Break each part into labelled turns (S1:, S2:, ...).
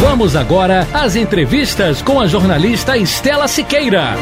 S1: Vamos agora às entrevistas com a jornalista Estela Siqueira.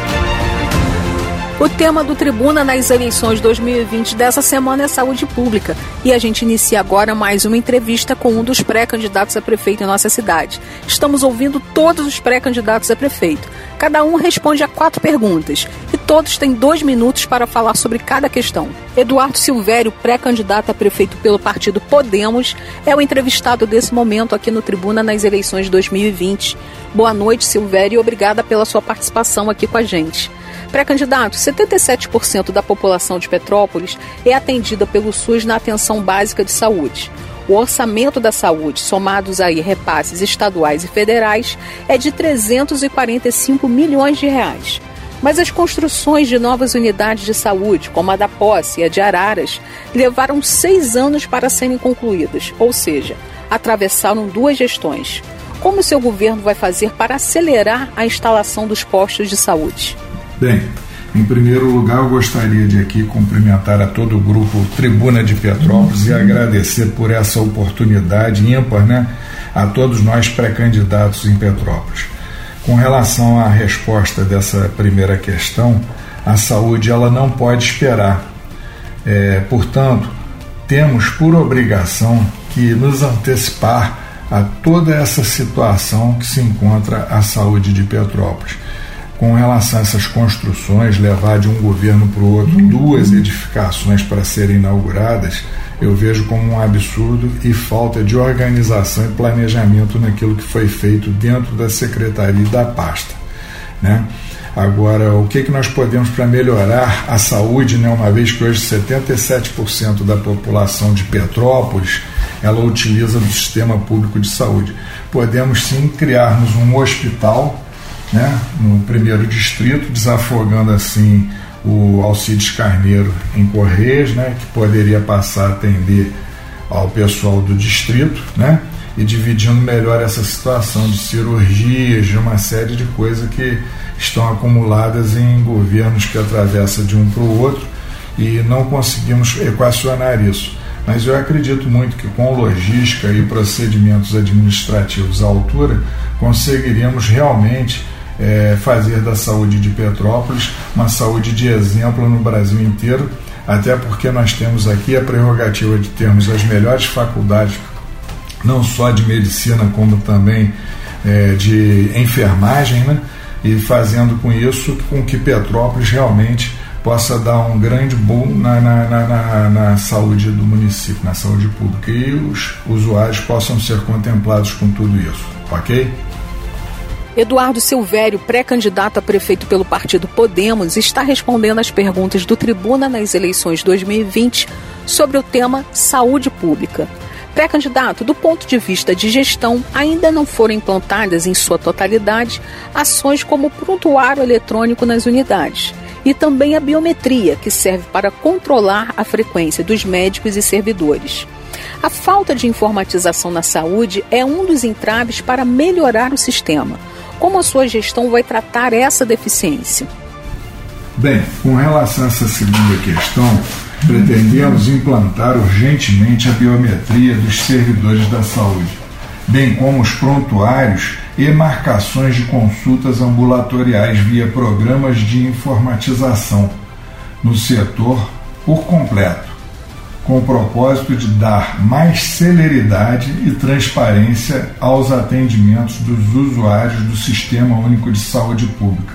S2: O tema do Tribuna nas eleições 2020 dessa semana é saúde pública. E a gente inicia agora mais uma entrevista com um dos pré-candidatos a prefeito em nossa cidade. Estamos ouvindo todos os pré-candidatos a prefeito. Cada um responde a quatro perguntas. Todos têm dois minutos para falar sobre cada questão. Eduardo Silvério, pré-candidato a prefeito pelo partido Podemos, é o entrevistado desse momento aqui no Tribuna nas eleições 2020. Boa noite, Silvério, e obrigada pela sua participação aqui com a gente. Pré-candidato, 77% da população de Petrópolis é atendida pelo SUS na atenção básica de saúde. O orçamento da saúde, somados aí repasses estaduais e federais, é de 345 milhões de reais. Mas as construções de novas unidades de saúde, como a da Posse e a de Araras, levaram seis anos para serem concluídas, ou seja, atravessaram duas gestões. Como o seu governo vai fazer para acelerar a instalação dos postos de saúde?
S3: Bem, em primeiro lugar, eu gostaria de aqui cumprimentar a todo o grupo Tribuna de Petrópolis e agradecer por essa oportunidade ímpar, né, a todos nós pré-candidatos em Petrópolis. Com relação à resposta dessa primeira questão, a saúde ela não pode esperar. É, portanto, temos por obrigação que nos antecipar a toda essa situação que se encontra a saúde de Petrópolis com relação a essas construções, levar de um governo para o outro duas edificações para serem inauguradas, eu vejo como um absurdo e falta de organização e planejamento naquilo que foi feito dentro da secretaria e da pasta. Né? Agora, o que, que nós podemos para melhorar a saúde, né? uma vez que hoje 77% da população de Petrópolis ela utiliza do sistema público de saúde. Podemos sim criarmos um hospital né, no primeiro distrito, desafogando assim o Alcides Carneiro em Correios, né, que poderia passar a atender ao pessoal do distrito, né, e dividindo melhor essa situação de cirurgias, de uma série de coisas que estão acumuladas em governos que atravessam de um para o outro e não conseguimos equacionar isso. Mas eu acredito muito que com logística e procedimentos administrativos à altura conseguiríamos realmente é, fazer da saúde de Petrópolis uma saúde de exemplo no Brasil inteiro, até porque nós temos aqui a prerrogativa de termos as melhores faculdades, não só de medicina, como também é, de enfermagem, né? e fazendo com isso com que Petrópolis realmente possa dar um grande boom na, na, na, na, saúde do município, na saúde pública, e os usuários possam ser contemplados com tudo isso, ok?
S2: Eduardo Silvério, pré-candidato a prefeito pelo partido Podemos, está respondendo às perguntas do Tribuna nas eleições 2020 sobre o tema saúde pública. Pré-candidato, do ponto de vista de gestão, ainda não foram implantadas em sua totalidade ações como o prontuário eletrônico nas unidades e também a biometria, que serve para controlar a frequência dos médicos e servidores. A falta de informatização na saúde é um dos entraves para melhorar o sistema. Como a sua gestão vai tratar essa deficiência?
S3: Bem, com relação a essa segunda questão, pretendemos implantar urgentemente a biometria dos servidores da saúde, bem como os prontuários e marcações de consultas ambulatoriais via programas de informatização no setor por completo com o propósito de dar mais celeridade e transparência aos atendimentos dos usuários do Sistema Único de Saúde Pública,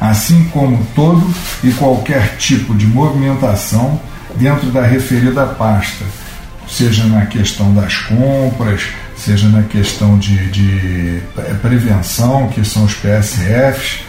S3: assim como todo e qualquer tipo de movimentação dentro da referida pasta, seja na questão das compras, seja na questão de, de prevenção, que são os PSFs,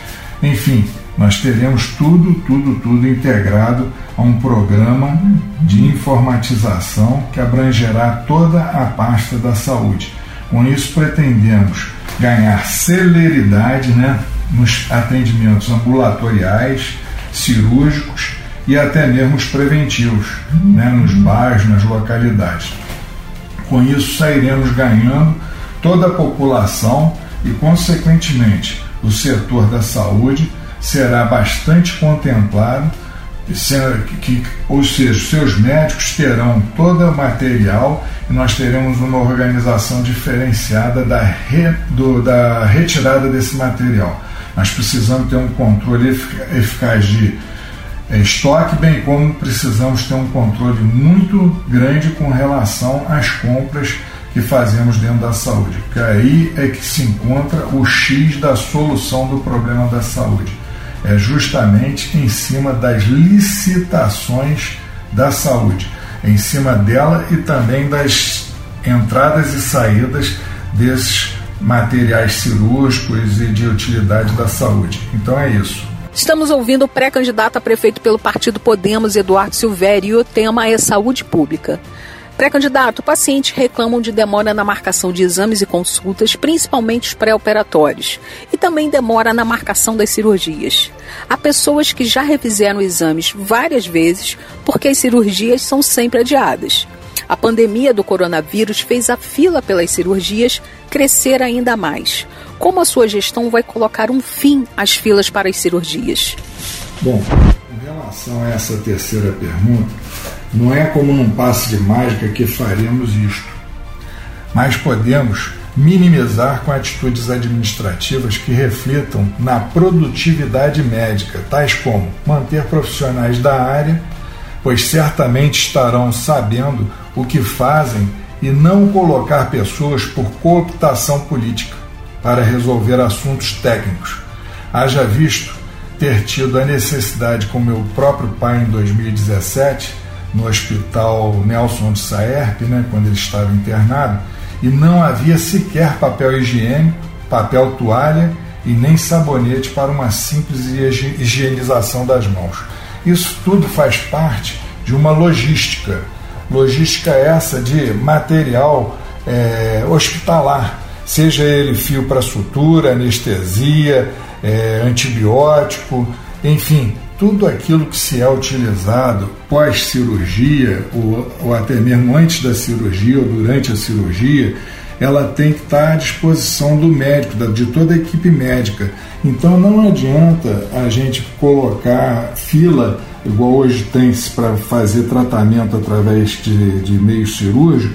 S3: enfim, nós teremos tudo, tudo, tudo integrado a um programa de informatização que abrangerá toda a pasta da saúde. Com isso, pretendemos ganhar celeridade né, nos atendimentos ambulatoriais, cirúrgicos e até mesmo os preventivos, né, nos bairros, nas localidades. Com isso, sairemos ganhando toda a população e, consequentemente, o setor da saúde será bastante contemplado, que, ou seja, seus médicos terão todo o material e nós teremos uma organização diferenciada da, re, do, da retirada desse material. Nós precisamos ter um controle eficaz de é, estoque, bem como precisamos ter um controle muito grande com relação às compras que fazemos dentro da saúde, porque aí é que se encontra o X da solução do problema da saúde. É justamente em cima das licitações da saúde, em cima dela e também das entradas e saídas desses materiais cirúrgicos e de utilidade da saúde. Então é isso.
S2: Estamos ouvindo o pré-candidato a prefeito pelo partido Podemos, Eduardo Silvério, e o tema é saúde pública. Pré-candidato, pacientes reclamam de demora na marcação de exames e consultas, principalmente os pré-operatórios, e também demora na marcação das cirurgias. Há pessoas que já refizeram exames várias vezes porque as cirurgias são sempre adiadas. A pandemia do coronavírus fez a fila pelas cirurgias crescer ainda mais. Como a sua gestão vai colocar um fim às filas para as cirurgias?
S3: Bom, em relação a essa terceira pergunta, não é como num passe de mágica que faremos isto, mas podemos minimizar com atitudes administrativas que reflitam na produtividade médica, tais como manter profissionais da área, pois certamente estarão sabendo o que fazem e não colocar pessoas por cooptação política para resolver assuntos técnicos. Haja visto ter tido a necessidade com meu próprio pai em 2017, no hospital Nelson de Saerp, né, quando ele estava internado, e não havia sequer papel higiênico, papel toalha e nem sabonete para uma simples higienização das mãos. Isso tudo faz parte de uma logística Logística essa de material é, hospitalar, seja ele fio para sutura, anestesia, é, antibiótico, enfim, tudo aquilo que se é utilizado pós-cirurgia, ou, ou, até mesmo antes da cirurgia ou durante a cirurgia, ela tem que estar à disposição do médico, de toda a equipe médica. Então não adianta a gente colocar fila igual hoje tem-se para fazer tratamento através de, de meio cirúrgico,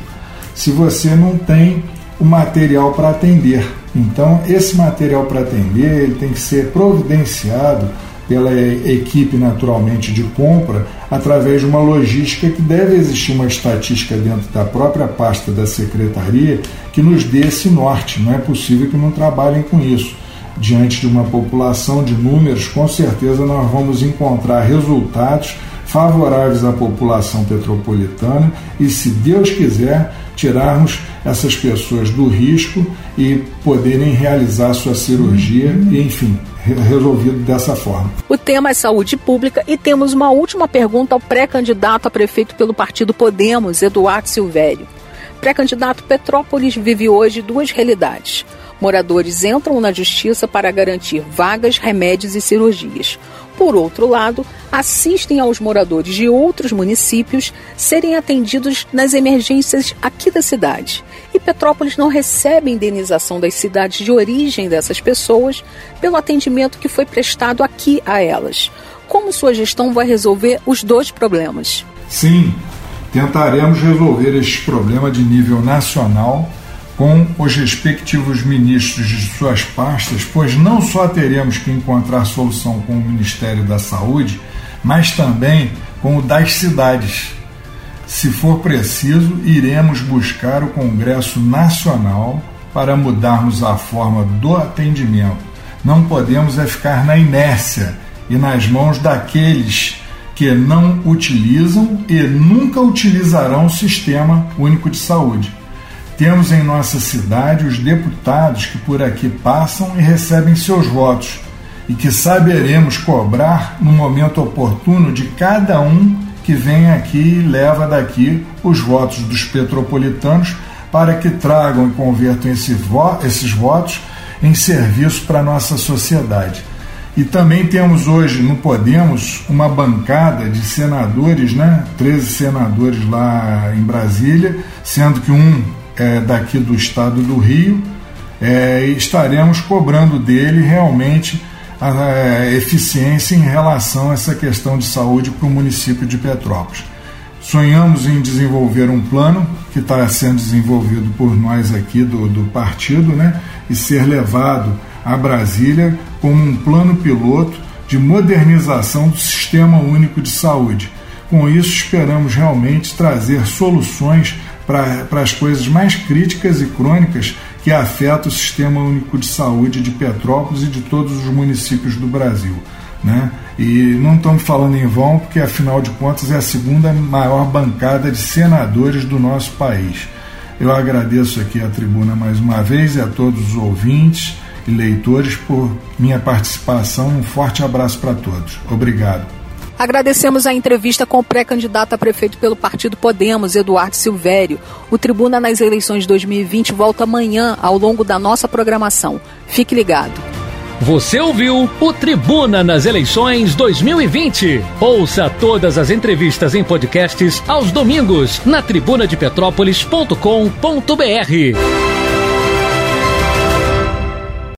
S3: se você não tem o material para atender. Então, esse material para atender ele tem que ser providenciado pela equipe naturalmente de compra através de uma logística que deve existir uma estatística dentro da própria pasta da secretaria que nos dê esse norte. Não é possível que não trabalhem com isso. Diante de uma população de números, com certeza nós vamos encontrar resultados favoráveis à população petropolitana e, se Deus quiser, tirarmos essas pessoas do risco e poderem realizar sua cirurgia e, enfim, resolvido dessa forma.
S2: O tema é saúde pública e temos uma última pergunta ao pré-candidato a prefeito pelo partido Podemos, Eduardo Silvério. Pré-candidato Petrópolis vive hoje duas realidades Moradores entram na justiça para garantir vagas, remédios e cirurgias. Por outro lado, assistem aos moradores de outros municípios serem atendidos nas emergências aqui da cidade. Petrópolis não recebe indenização das cidades de origem dessas pessoas pelo atendimento que foi prestado aqui a elas. Como sua gestão vai resolver os dois problemas?
S3: Sim, tentaremos resolver este problema de nível nacional com os respectivos ministros de suas pastas, pois não só teremos que encontrar solução com o Ministério da Saúde, mas também com o das cidades. Se for preciso, iremos buscar o Congresso Nacional para mudarmos a forma do atendimento. Não podemos é ficar na inércia e nas mãos daqueles que não utilizam e nunca utilizarão o Sistema Único de Saúde. Temos em nossa cidade os deputados que por aqui passam e recebem seus votos, e que saberemos cobrar no momento oportuno de cada um que vem aqui e leva daqui os votos dos petropolitanos para que tragam e convertam esse vo esses votos em serviço para a nossa sociedade. E também temos hoje no Podemos uma bancada de senadores, né? 13 senadores lá em Brasília, sendo que um é daqui do estado do Rio. É, estaremos cobrando dele realmente a, a eficiência em relação a essa questão de saúde para o município de Petrópolis. Sonhamos em desenvolver um plano que está sendo desenvolvido por nós aqui do, do partido, né? E ser levado a Brasília como um plano piloto de modernização do Sistema Único de Saúde. Com isso, esperamos realmente trazer soluções para as coisas mais críticas e crônicas que afetam o Sistema Único de Saúde de Petrópolis e de todos os municípios do Brasil. Né? E não estamos falando em vão, porque afinal de contas é a segunda maior bancada de senadores do nosso país. Eu agradeço aqui a tribuna mais uma vez e a todos os ouvintes e leitores por minha participação. Um forte abraço para todos. Obrigado.
S2: Agradecemos a entrevista com o pré-candidato a prefeito pelo partido Podemos, Eduardo Silvério. O Tribuna nas eleições 2020 volta amanhã ao longo da nossa programação. Fique ligado.
S1: Você ouviu o Tribuna nas eleições 2020. Ouça todas as entrevistas em podcasts aos domingos na tribunadepetrópolis.com.br.